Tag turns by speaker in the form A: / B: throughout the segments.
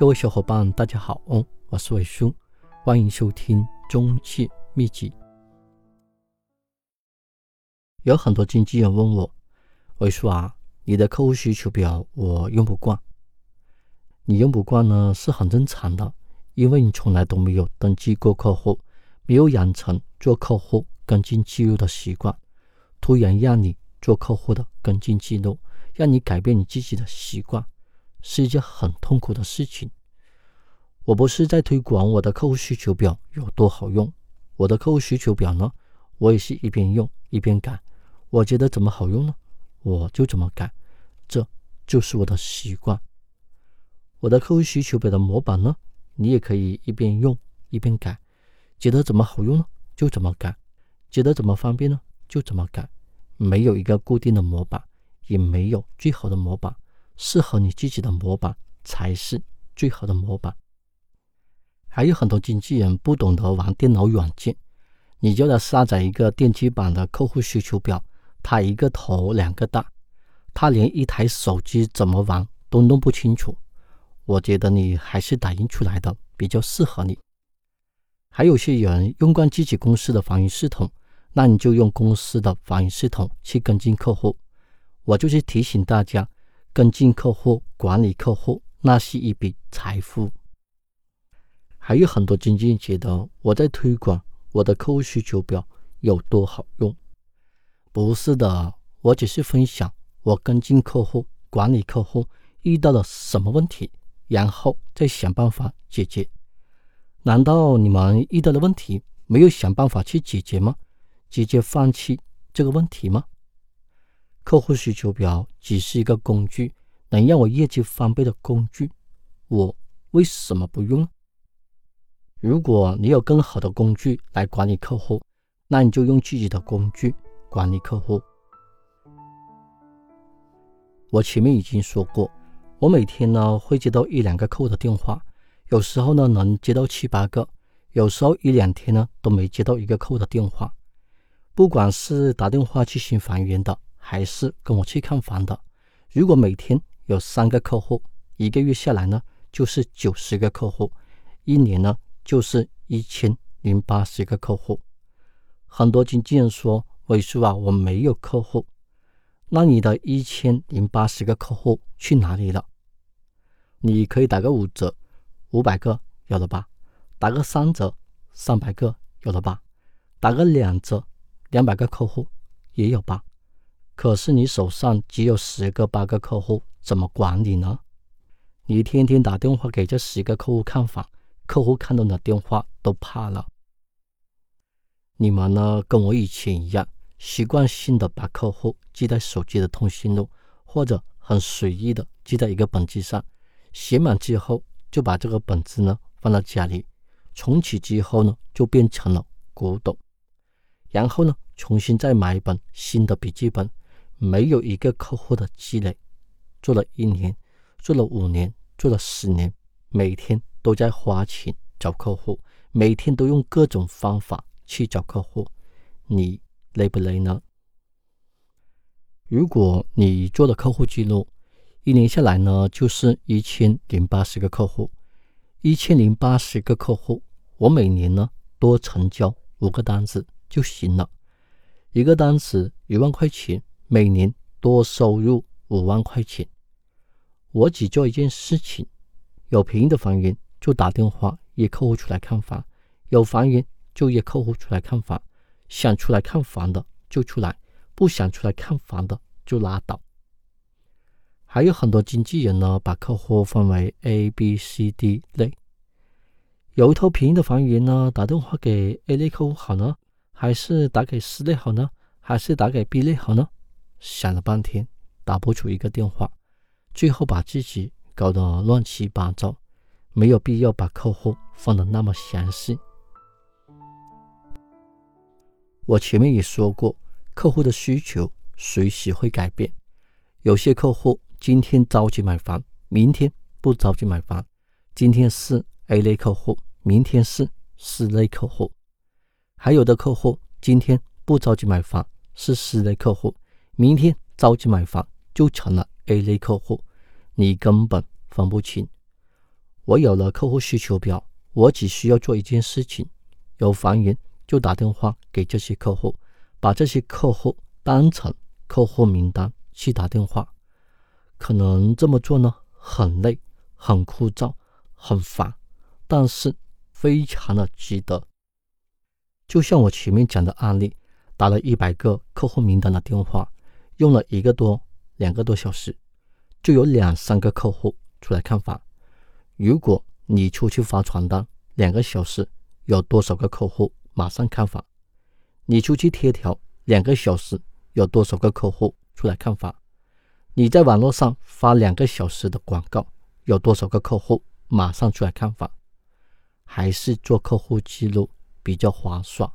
A: 各位小伙伴，大家好，哦我是伟叔，欢迎收听中介秘籍。有很多经纪人问我，伟叔啊，你的客户需求表我用不惯。你用不惯呢是很正常的，因为你从来都没有登记过客户，没有养成做客户跟进记录的习惯。突然让你做客户的跟进记录，让你改变你自己的习惯。是一件很痛苦的事情。我不是在推广我的客户需求表有多好用，我的客户需求表呢，我也是一边用一边改。我觉得怎么好用呢，我就怎么改，这就是我的习惯。我的客户需求表的模板呢，你也可以一边用一边改，觉得怎么好用呢，就怎么改；觉得怎么方便呢，就怎么改。没有一个固定的模板，也没有最好的模板。适合你自己的模板才是最好的模板。还有很多经纪人不懂得玩电脑软件，你叫他下载一个电子版的客户需求表，他一个头两个大，他连一台手机怎么玩都弄不清楚。我觉得你还是打印出来的比较适合你。还有些人用惯自己公司的防御系统，那你就用公司的防御系统去跟进客户。我就是提醒大家。跟进客户、管理客户，那是一笔财富。还有很多经纪人觉得我在推广我的客户需求表有多好用，不是的，我只是分享我跟进客户、管理客户遇到了什么问题，然后再想办法解决。难道你们遇到的问题没有想办法去解决吗？直接放弃这个问题吗？客户需求表只是一个工具，能让我业绩翻倍的工具，我为什么不用？如果你有更好的工具来管理客户，那你就用自己的工具管理客户。我前面已经说过，我每天呢会接到一两个客户的电话，有时候呢能接到七八个，有时候一两天呢都没接到一个客户的电话。不管是打电话去寻房源的。还是跟我去看房的。如果每天有三个客户，一个月下来呢，就是九十个客户，一年呢就是一千零八十个客户。很多经纪人说：“伟叔啊，我没有客户。”那你的一千零八十个客户去哪里了？你可以打个五折，五百个有了吧？打个三折，三百个有了吧？打个两折，两百个客户也有吧？可是你手上只有十个八个客户，怎么管理呢？你天天打电话给这十个客户看房，客户看到你的电话都怕了。你们呢，跟我以前一样，习惯性的把客户记在手机的通讯录，或者很随意的记在一个本子上，写满之后就把这个本子呢放到家里，从此之后呢就变成了古董，然后呢重新再买一本新的笔记本。没有一个客户的积累，做了一年，做了五年，做了十年，每天都在花钱找客户，每天都用各种方法去找客户，你累不累呢？如果你做的客户记录，一年下来呢，就是一千零八十个客户，一千零八十个客户，我每年呢多成交五个单子就行了，一个单子一万块钱。每年多收入五万块钱，我只做一件事情：有便宜的房源就打电话约客户出来看房，有房源就约客户出来看房。想出来看房的就出来，不想出来看房的就拉倒。还有很多经纪人呢，把客户分为 A、B、C、D 类。有一套便宜的房源呢，打电话给 A 类客户好呢，还是打给 C 类好呢，还是打给 B 类好呢？想了半天，打不出一个电话，最后把自己搞得乱七八糟。没有必要把客户放的那么详细。我前面也说过，客户的需求随时会改变。有些客户今天着急买房，明天不着急买房。今天是 A 类客户，明天是 C 类客户。还有的客户今天不着急买房，是 C 类客户。明天着急买房就成了 A 类客户，你根本分不清。我有了客户需求表，我只需要做一件事情：有房源就打电话给这些客户，把这些客户当成客户名单去打电话。可能这么做呢，很累、很枯燥、很烦，但是非常的值得。就像我前面讲的案例，打了一百个客户名单的电话，用了一个多、两个多小时，就有两三个客户出来看房。如果你出去发传单，两个小时有多少个客户马上看房？你出去贴条，两个小时有多少个客户出来看房？你在网络上发两个小时的广告，有多少个客户马上出来看房？还是做客户记录？比较划算。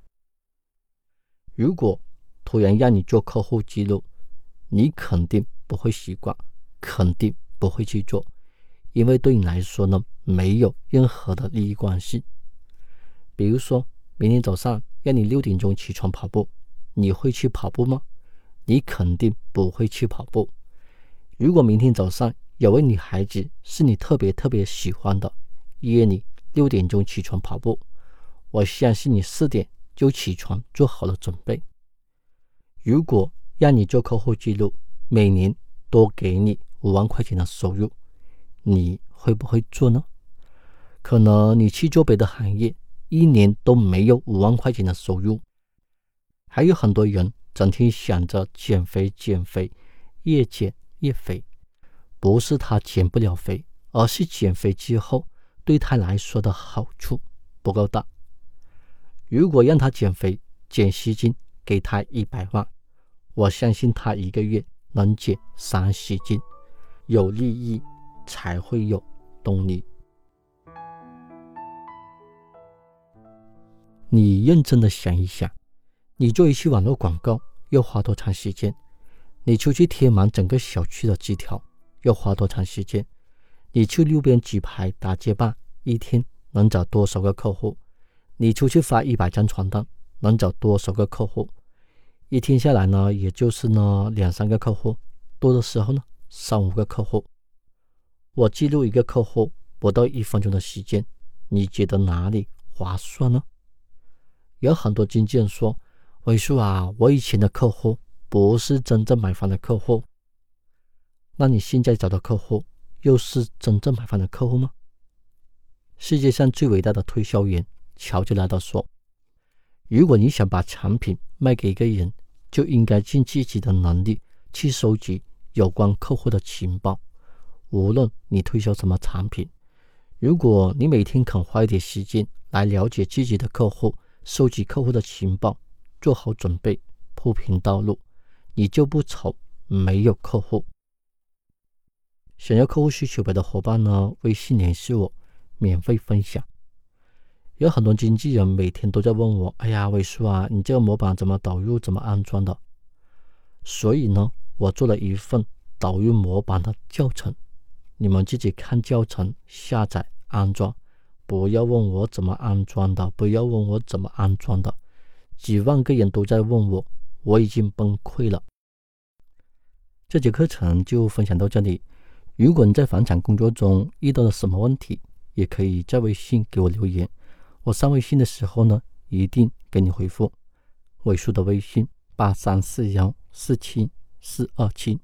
A: 如果突然让你做客户记录，你肯定不会习惯，肯定不会去做，因为对你来说呢，没有任何的利益关系。比如说明天早上让你六点钟起床跑步，你会去跑步吗？你肯定不会去跑步。如果明天早上有位女孩子是你特别特别喜欢的，约你六点钟起床跑步。我相信你四点就起床做好了准备。如果让你做客户记录，每年多给你五万块钱的收入，你会不会做呢？可能你去做别的行业，一年都没有五万块钱的收入。还有很多人整天想着减肥，减肥，越减越肥，不是他减不了肥，而是减肥之后对他来说的好处不够大。如果让他减肥减十斤，给他一百万，我相信他一个月能减三十斤。有利益才会有动力。你认真的想一想，你做一期网络广告要花多长时间？你出去贴满整个小区的纸条要花多长时间？你去路边举牌打街霸，一天能找多少个客户？你出去发一百张传单，能找多少个客户？一天下来呢，也就是呢两三个客户，多的时候呢三五个客户。我记录一个客户不到一分钟的时间，你觉得哪里划算呢？有很多经纪人说：“伟叔啊，我以前的客户不是真正买房的客户。”那你现在找的客户又是真正买房的客户吗？世界上最伟大的推销员。乔吉拉德说：“如果你想把产品卖给一个人，就应该尽自己的能力去收集有关客户的情报。无论你推销什么产品，如果你每天肯花一点时间来了解自己的客户，收集客户的情报，做好准备，铺平道路，你就不愁没有客户。想要客户需求表的伙伴呢，微信联系我，免费分享。”有很多经纪人每天都在问我：“哎呀，伟叔啊，你这个模板怎么导入、怎么安装的？”所以呢，我做了一份导入模板的教程，你们自己看教程下载安装，不要问我怎么安装的，不要问我怎么安装的。几万个人都在问我，我已经崩溃了。这节课程就分享到这里。如果你在房产工作中遇到了什么问题，也可以在微信给我留言。我上微信的时候呢，一定给你回复。尾数的微信八三四幺四七四二七。